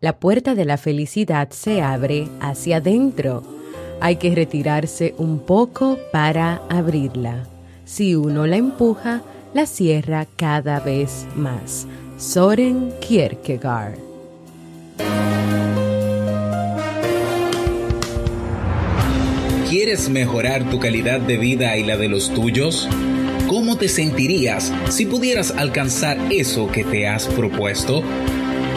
la puerta de la felicidad se abre hacia adentro. Hay que retirarse un poco para abrirla. Si uno la empuja, la cierra cada vez más. Soren Kierkegaard. ¿Quieres mejorar tu calidad de vida y la de los tuyos? ¿Cómo te sentirías si pudieras alcanzar eso que te has propuesto?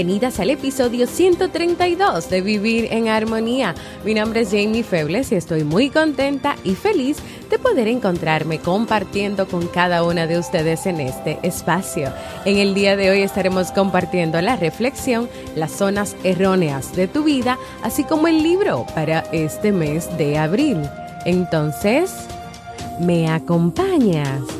bienvenidas al episodio 132 de Vivir en Armonía. Mi nombre es Jamie Febles y estoy muy contenta y feliz de poder encontrarme compartiendo con cada una de ustedes en este espacio. En el día de hoy estaremos compartiendo la reflexión, las zonas erróneas de tu vida, así como el libro para este mes de abril. Entonces, ¿me acompañas?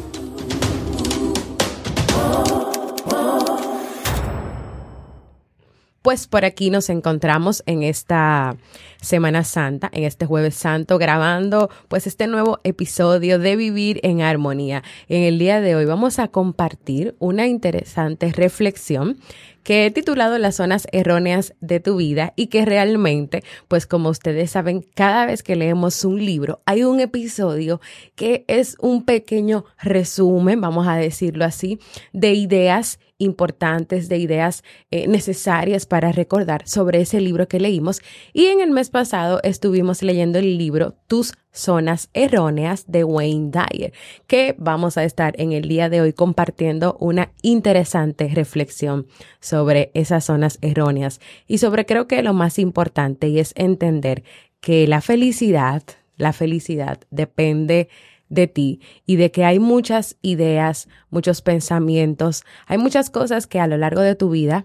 Pues por aquí nos encontramos en esta Semana Santa, en este jueves santo, grabando pues este nuevo episodio de Vivir en Armonía. En el día de hoy vamos a compartir una interesante reflexión que he titulado Las zonas erróneas de tu vida y que realmente, pues como ustedes saben, cada vez que leemos un libro hay un episodio que es un pequeño resumen, vamos a decirlo así, de ideas importantes, de ideas eh, necesarias para recordar sobre ese libro que leímos. Y en el mes pasado estuvimos leyendo el libro Tus zonas erróneas de Wayne Dyer, que vamos a estar en el día de hoy compartiendo una interesante reflexión sobre esas zonas erróneas. Y sobre creo que lo más importante y es entender que la felicidad, la felicidad depende de ti y de que hay muchas ideas, muchos pensamientos, hay muchas cosas que a lo largo de tu vida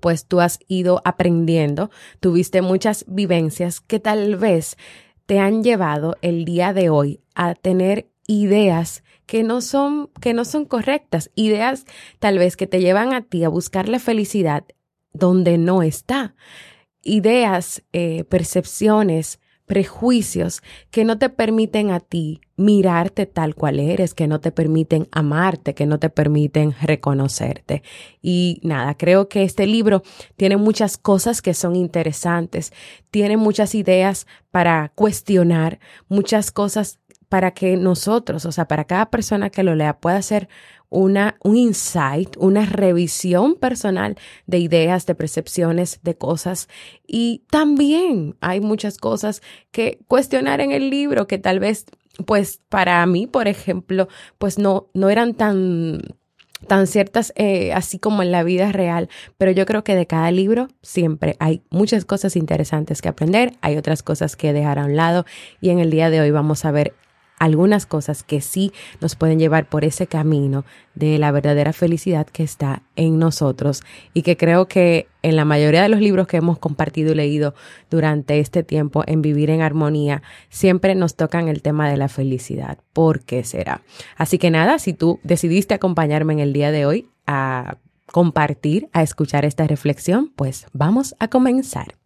pues tú has ido aprendiendo, tuviste muchas vivencias que tal vez te han llevado el día de hoy a tener ideas que no son que no son correctas, ideas tal vez que te llevan a ti a buscar la felicidad donde no está, ideas, eh, percepciones, prejuicios que no te permiten a ti mirarte tal cual eres, que no te permiten amarte, que no te permiten reconocerte. Y nada, creo que este libro tiene muchas cosas que son interesantes, tiene muchas ideas para cuestionar, muchas cosas para que nosotros, o sea, para cada persona que lo lea pueda ser una, un insight, una revisión personal de ideas, de percepciones, de cosas. Y también hay muchas cosas que cuestionar en el libro que tal vez, pues para mí, por ejemplo, pues no, no eran tan tan ciertas eh, así como en la vida real, pero yo creo que de cada libro siempre hay muchas cosas interesantes que aprender, hay otras cosas que dejar a un lado y en el día de hoy vamos a ver algunas cosas que sí nos pueden llevar por ese camino de la verdadera felicidad que está en nosotros y que creo que en la mayoría de los libros que hemos compartido y leído durante este tiempo en Vivir en Armonía, siempre nos tocan el tema de la felicidad. ¿Por qué será? Así que nada, si tú decidiste acompañarme en el día de hoy a compartir, a escuchar esta reflexión, pues vamos a comenzar.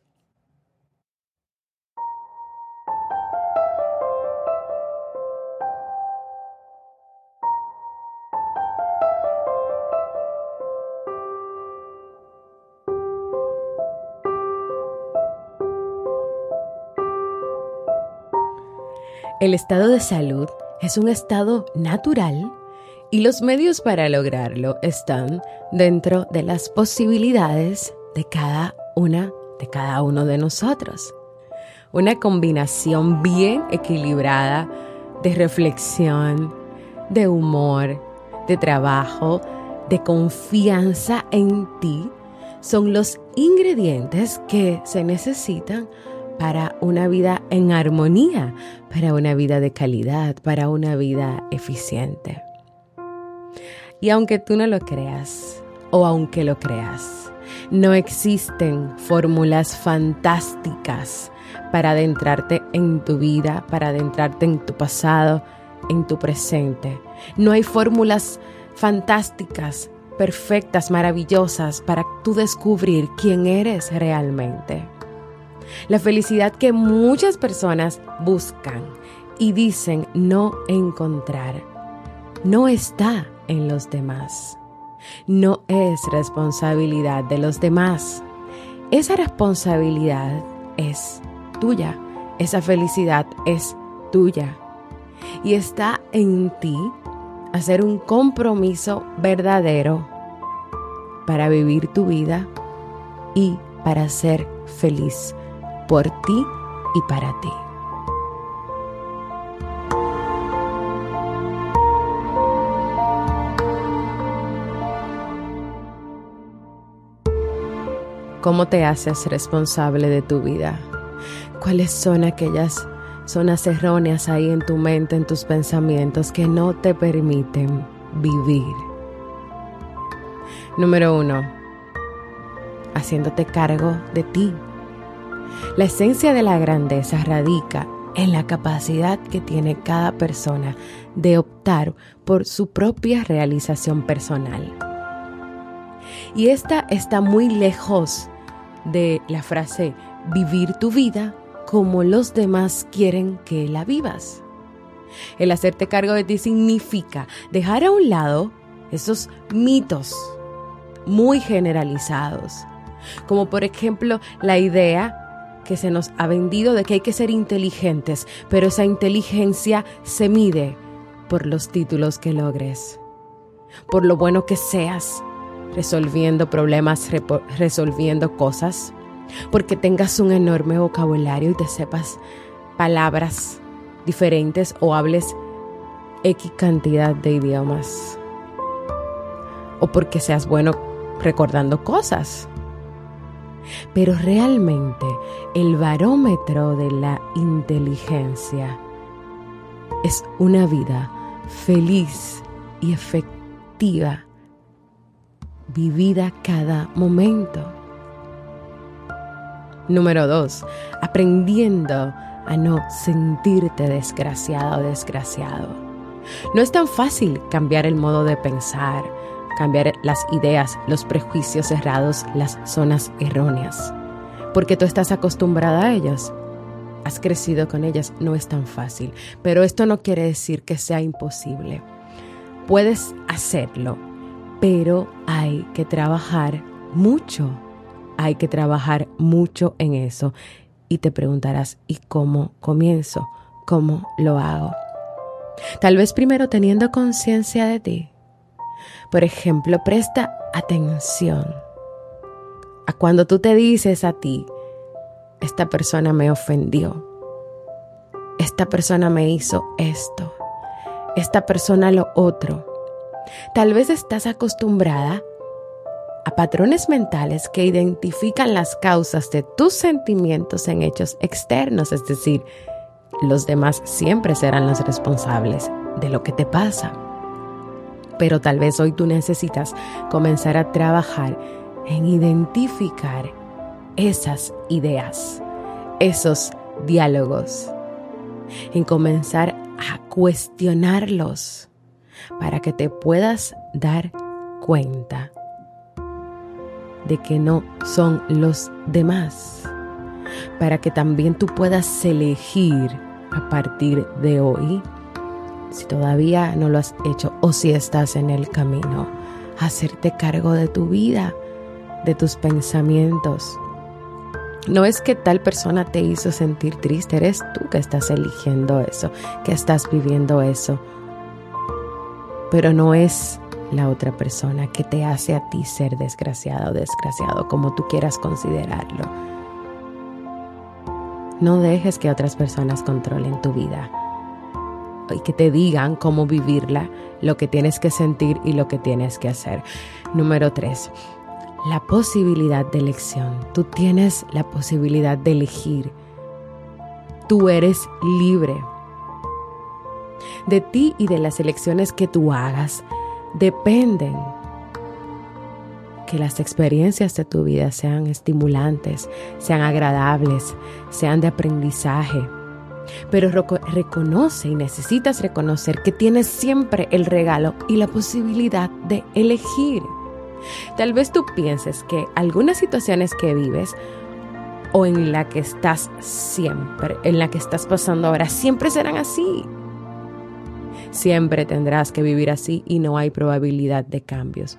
El estado de salud es un estado natural Y los medios para lograrlo están dentro de las posibilidades de cada una de cada uno de nosotros. Una combinación bien equilibrada de reflexión, de humor, de trabajo, de confianza en ti son los ingredientes que se necesitan para una vida en armonía, para una vida de calidad, para una vida eficiente. Y aunque tú no lo creas, o aunque lo creas, no existen fórmulas fantásticas para adentrarte en tu vida, para adentrarte en tu pasado, en tu presente. No hay fórmulas fantásticas, perfectas, maravillosas para tú descubrir quién eres realmente. La felicidad que muchas personas buscan y dicen no encontrar no está en los demás. No es responsabilidad de los demás. Esa responsabilidad es tuya. Esa felicidad es tuya. Y está en ti hacer un compromiso verdadero para vivir tu vida y para ser feliz por ti y para ti. ¿Cómo te haces responsable de tu vida? ¿Cuáles son aquellas zonas erróneas ahí en tu mente, en tus pensamientos que no te permiten vivir? Número uno, haciéndote cargo de ti. La esencia de la grandeza radica en la capacidad que tiene cada persona de optar por su propia realización personal. Y esta está muy lejos de la frase vivir tu vida como los demás quieren que la vivas. El hacerte cargo de ti significa dejar a un lado esos mitos muy generalizados, como por ejemplo la idea que se nos ha vendido de que hay que ser inteligentes, pero esa inteligencia se mide por los títulos que logres, por lo bueno que seas, resolviendo problemas, resolviendo cosas, porque tengas un enorme vocabulario y te sepas palabras diferentes o hables X cantidad de idiomas. O porque seas bueno recordando cosas. Pero realmente el barómetro de la inteligencia es una vida feliz y efectiva, vivida cada momento. Número dos, aprendiendo a no sentirte desgraciado o desgraciado. No es tan fácil cambiar el modo de pensar, cambiar las ideas, los prejuicios cerrados, las zonas erróneas. Porque tú estás acostumbrada a ellas, has crecido con ellas, no es tan fácil. Pero esto no quiere decir que sea imposible. Puedes hacerlo, pero hay que trabajar mucho. Hay que trabajar mucho en eso. Y te preguntarás, ¿y cómo comienzo? ¿Cómo lo hago? Tal vez primero teniendo conciencia de ti, por ejemplo, presta atención a cuando tú te dices a ti, esta persona me ofendió, esta persona me hizo esto, esta persona lo otro. Tal vez estás acostumbrada a patrones mentales que identifican las causas de tus sentimientos en hechos externos, es decir, los demás siempre serán los responsables de lo que te pasa pero tal vez hoy tú necesitas comenzar a trabajar en identificar esas ideas, esos diálogos, en comenzar a cuestionarlos para que te puedas dar cuenta de que no son los demás, para que también tú puedas elegir a partir de hoy si todavía no lo has hecho o si estás en el camino, hacerte cargo de tu vida, de tus pensamientos. No es que tal persona te hizo sentir triste, eres tú que estás eligiendo eso, que estás viviendo eso. pero no es la otra persona que te hace a ti ser desgraciada o desgraciado, como tú quieras considerarlo. No dejes que otras personas controlen tu vida y que te digan cómo vivirla, lo que tienes que sentir y lo que tienes que hacer. Número tres, la posibilidad de elección. Tú tienes la posibilidad de elegir. Tú eres libre. De ti y de las elecciones que tú hagas dependen que las experiencias de tu vida sean estimulantes, sean agradables, sean de aprendizaje. Pero reconoce y necesitas reconocer que tienes siempre el regalo y la posibilidad de elegir. Tal vez tú pienses que algunas situaciones que vives o en la que estás siempre, en la que estás pasando ahora, siempre serán así. Siempre tendrás que vivir así y no hay probabilidad de cambios.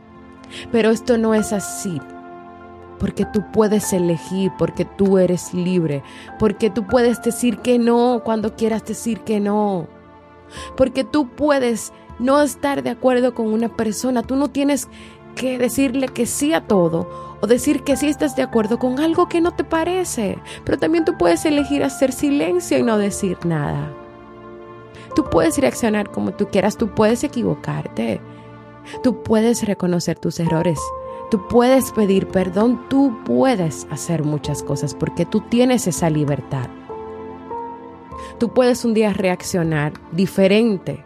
Pero esto no es así, porque tú puedes elegir, porque tú eres libre, porque tú puedes decir que no cuando quieras decir que no, porque tú puedes no estar de acuerdo con una persona, tú no tienes que decirle que sí a todo o decir que sí estás de acuerdo con algo que no te parece, pero también tú puedes elegir hacer silencio y no decir nada. Tú puedes reaccionar como tú quieras, tú puedes equivocarte, tú puedes reconocer tus errores, tú puedes pedir perdón, tú puedes hacer muchas cosas porque tú tienes esa libertad. Tú puedes un día reaccionar diferente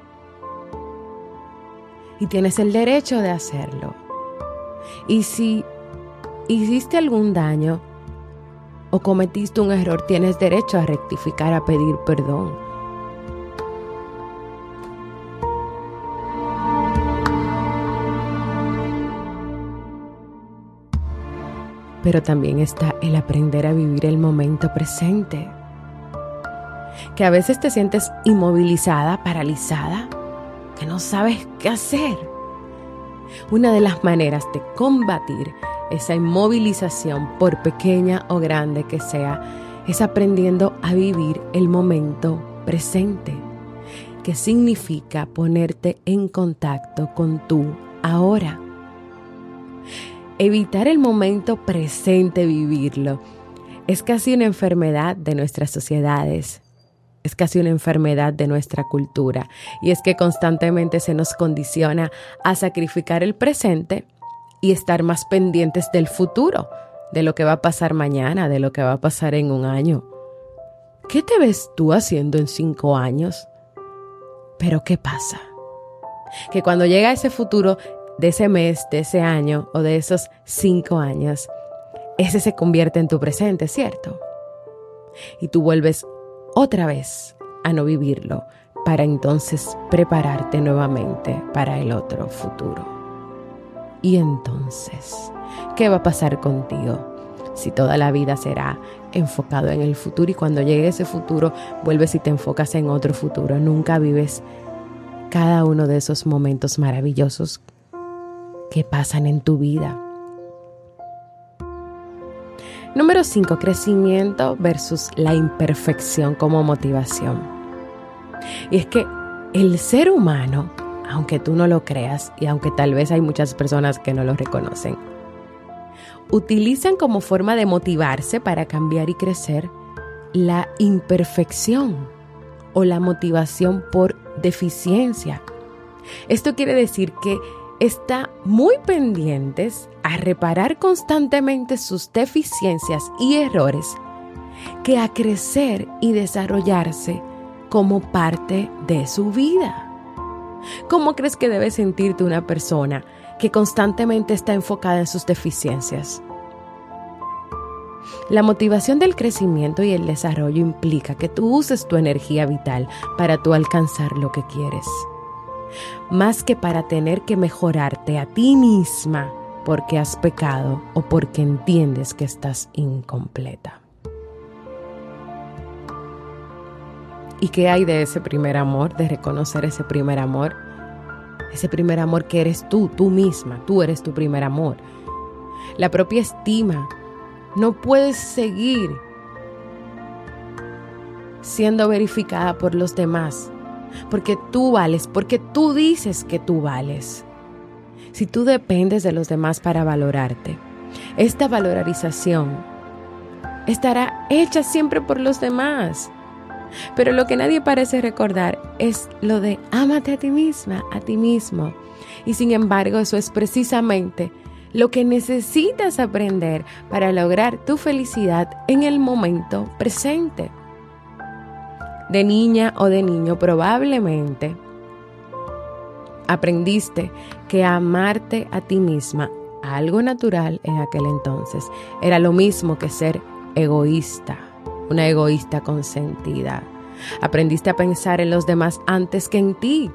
y tienes el derecho de hacerlo. Y si hiciste algún daño o cometiste un error, tienes derecho a rectificar, a pedir perdón. Pero también está el aprender a vivir el momento presente. Que a veces te sientes inmovilizada, paralizada, que no sabes qué hacer. Una de las maneras de combatir esa inmovilización, por pequeña o grande que sea, es aprendiendo a vivir el momento presente, que significa ponerte en contacto con tu ahora evitar el momento presente, vivirlo. Es casi una enfermedad de nuestras sociedades. Es casi una enfermedad de nuestra cultura. Y es que constantemente se nos condiciona a sacrificar el presente y estar más pendientes del futuro, de lo que va a pasar mañana, de lo que va a pasar en un año. ¿Qué te ves tú haciendo en cinco años? Pero ¿qué pasa? Que cuando llega ese futuro de ese mes, de ese año o de esos cinco años, ese se convierte en tu presente, ¿cierto? Y tú vuelves otra vez a no vivirlo para entonces prepararte nuevamente para el otro futuro. Y entonces, ¿qué va a pasar contigo? Si toda la vida será enfocado en el futuro y cuando llegue ese futuro vuelves y te enfocas en otro futuro, nunca vives cada uno de esos momentos maravillosos que pasan en tu vida. Número 5. Crecimiento versus la imperfección como motivación. Y es que el ser humano, aunque tú no lo creas y aunque tal vez hay muchas personas que no lo reconocen, utilizan como forma de motivarse para cambiar y crecer la imperfección o la motivación por deficiencia. Esto quiere decir que está muy pendientes a reparar constantemente sus deficiencias y errores que a crecer y desarrollarse como parte de su vida. ¿Cómo crees que debe sentirte una persona que constantemente está enfocada en sus deficiencias? La motivación del crecimiento y el desarrollo implica que tú uses tu energía vital para tú alcanzar lo que quieres más que para tener que mejorarte a ti misma porque has pecado o porque entiendes que estás incompleta. ¿Y qué hay de ese primer amor, de reconocer ese primer amor? Ese primer amor que eres tú, tú misma, tú eres tu primer amor. La propia estima. No puedes seguir siendo verificada por los demás porque tú vales, porque tú dices que tú vales. Si tú dependes de los demás para valorarte, esta valorización estará hecha siempre por los demás. Pero lo que nadie parece recordar es lo de ámate a ti misma, a ti mismo. Y sin embargo, eso es precisamente lo que necesitas aprender para lograr tu felicidad en el momento presente. De niña o de niño probablemente aprendiste que amarte a ti misma, algo natural en aquel entonces, era lo mismo que ser egoísta, una egoísta consentida. Aprendiste a pensar en los demás antes que en ti,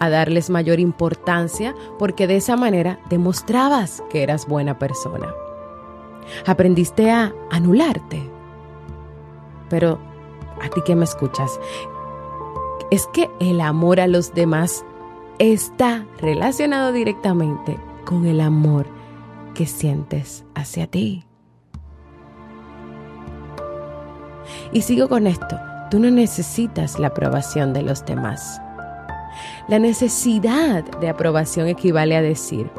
a darles mayor importancia porque de esa manera demostrabas que eras buena persona. Aprendiste a anularte. Pero a ti que me escuchas, es que el amor a los demás está relacionado directamente con el amor que sientes hacia ti. Y sigo con esto, tú no necesitas la aprobación de los demás. La necesidad de aprobación equivale a decir,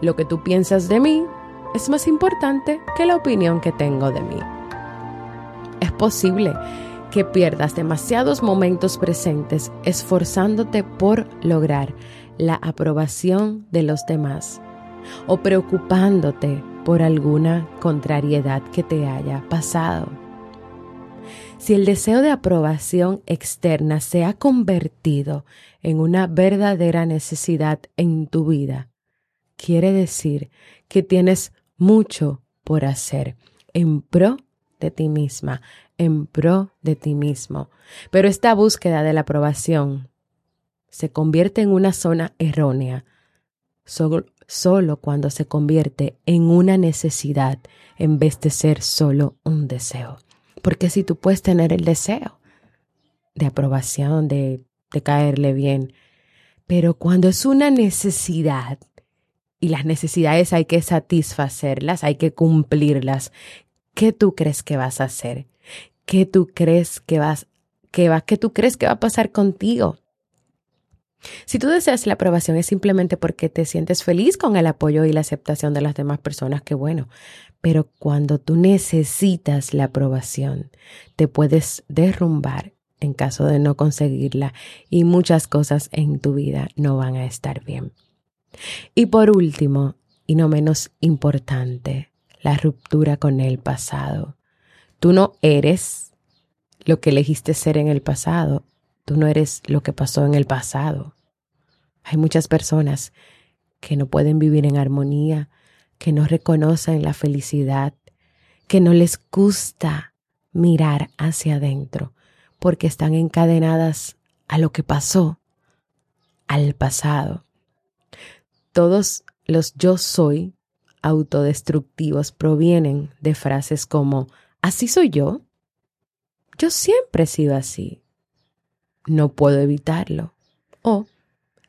lo que tú piensas de mí es más importante que la opinión que tengo de mí. Es posible que pierdas demasiados momentos presentes esforzándote por lograr la aprobación de los demás o preocupándote por alguna contrariedad que te haya pasado. Si el deseo de aprobación externa se ha convertido en una verdadera necesidad en tu vida, quiere decir que tienes mucho por hacer en pro de ti misma, en pro de ti mismo. Pero esta búsqueda de la aprobación se convierte en una zona errónea solo, solo cuando se convierte en una necesidad en vez de ser solo un deseo. Porque si tú puedes tener el deseo de aprobación, de, de caerle bien, pero cuando es una necesidad, y las necesidades hay que satisfacerlas, hay que cumplirlas, ¿qué tú crees que vas a hacer? ¿Qué tú crees que vas que va, qué tú crees que va a pasar contigo? Si tú deseas la aprobación es simplemente porque te sientes feliz con el apoyo y la aceptación de las demás personas, qué bueno. Pero cuando tú necesitas la aprobación, te puedes derrumbar en caso de no conseguirla y muchas cosas en tu vida no van a estar bien. Y por último, y no menos importante, la ruptura con el pasado. Tú no eres lo que elegiste ser en el pasado, tú no eres lo que pasó en el pasado. Hay muchas personas que no pueden vivir en armonía, que no reconocen la felicidad, que no les gusta mirar hacia adentro, porque están encadenadas a lo que pasó, al pasado. Todos los yo soy autodestructivos provienen de frases como, ¿así soy yo? Yo siempre he sido así. No puedo evitarlo. O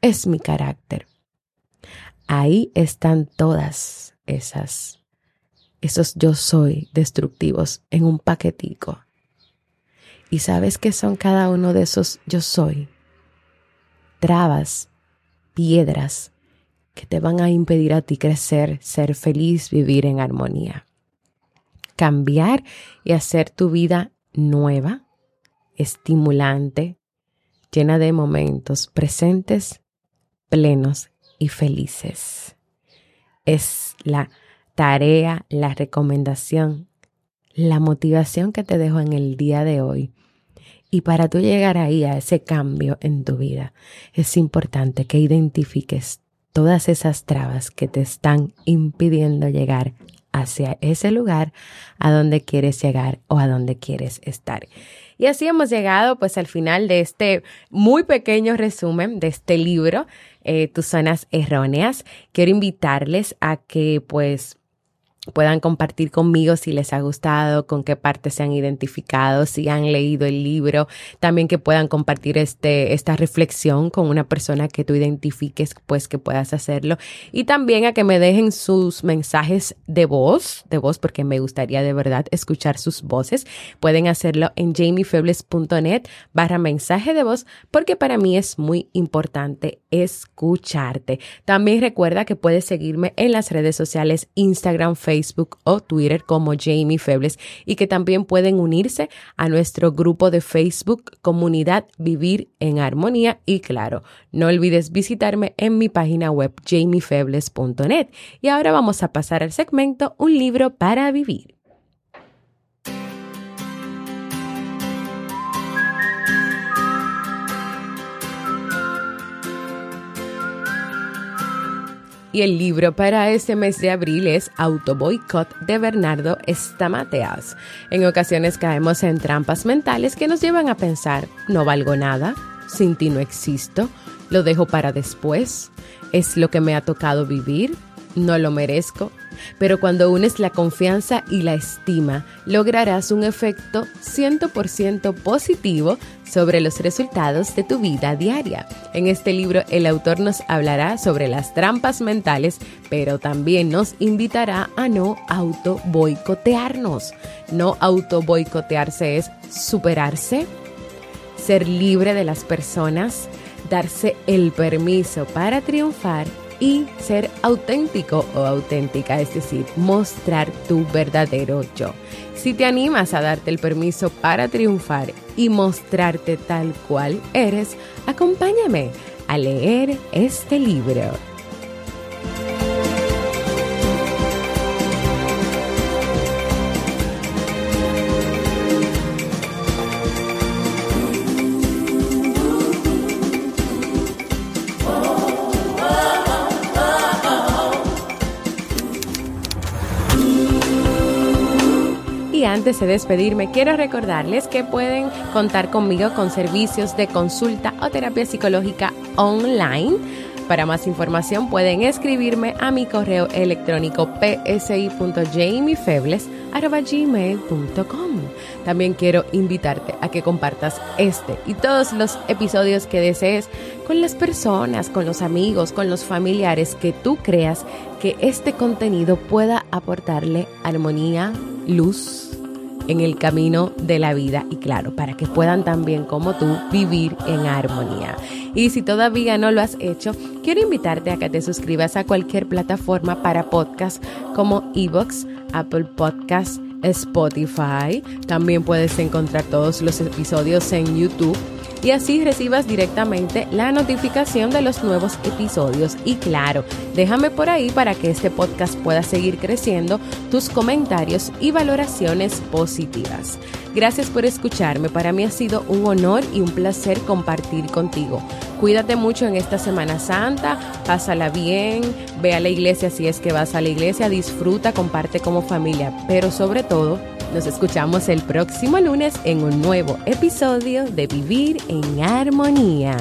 es mi carácter. Ahí están todas esas, esos yo soy destructivos en un paquetico. ¿Y sabes qué son cada uno de esos yo soy? Trabas, piedras que te van a impedir a ti crecer, ser feliz, vivir en armonía. Cambiar y hacer tu vida nueva, estimulante, llena de momentos presentes, plenos y felices. Es la tarea, la recomendación, la motivación que te dejo en el día de hoy. Y para tú llegar ahí a ese cambio en tu vida, es importante que identifiques todas esas trabas que te están impidiendo llegar hacia ese lugar a donde quieres llegar o a donde quieres estar. Y así hemos llegado pues al final de este muy pequeño resumen de este libro, eh, Tus zonas erróneas. Quiero invitarles a que pues puedan compartir conmigo si les ha gustado, con qué parte se han identificado, si han leído el libro, también que puedan compartir este, esta reflexión con una persona que tú identifiques, pues que puedas hacerlo. Y también a que me dejen sus mensajes de voz, de voz, porque me gustaría de verdad escuchar sus voces. Pueden hacerlo en jamiefebles.net barra mensaje de voz, porque para mí es muy importante escucharte. También recuerda que puedes seguirme en las redes sociales Instagram, Facebook o Twitter como Jamie Febles y que también pueden unirse a nuestro grupo de Facebook Comunidad Vivir en Armonía y claro, no olvides visitarme en mi página web jamiefebles.net. Y ahora vamos a pasar al segmento Un libro para vivir. Y el libro para este mes de abril es Auto Boycott de Bernardo Estamateas. En ocasiones caemos en trampas mentales que nos llevan a pensar, no valgo nada, sin ti no existo, lo dejo para después, es lo que me ha tocado vivir, no lo merezco, pero cuando unes la confianza y la estima, lograrás un efecto 100% positivo sobre los resultados de tu vida diaria. En este libro el autor nos hablará sobre las trampas mentales, pero también nos invitará a no auto boicotearnos. No auto boicotearse es superarse, ser libre de las personas, darse el permiso para triunfar y ser auténtico o auténtica, es decir, mostrar tu verdadero yo. Si te animas a darte el permiso para triunfar y mostrarte tal cual eres, acompáñame a leer este libro. Antes de despedirme, quiero recordarles que pueden contar conmigo con servicios de consulta o terapia psicológica online. Para más información pueden escribirme a mi correo electrónico psi.jamiefebles.com. También quiero invitarte a que compartas este y todos los episodios que desees con las personas, con los amigos, con los familiares que tú creas que este contenido pueda aportarle armonía, luz, en el camino de la vida y claro, para que puedan también como tú vivir en armonía. Y si todavía no lo has hecho, quiero invitarte a que te suscribas a cualquier plataforma para podcast como Evox, Apple Podcasts, Spotify. También puedes encontrar todos los episodios en YouTube y así recibas directamente la notificación de los nuevos episodios. Y claro, déjame por ahí para que este podcast pueda seguir creciendo tus comentarios y valoraciones positivas. Gracias por escucharme, para mí ha sido un honor y un placer compartir contigo. Cuídate mucho en esta Semana Santa, pásala bien, ve a la iglesia si es que vas a la iglesia, disfruta, comparte como familia, pero sobre todo, nos escuchamos el próximo lunes en un nuevo episodio de Vivir en Armonía.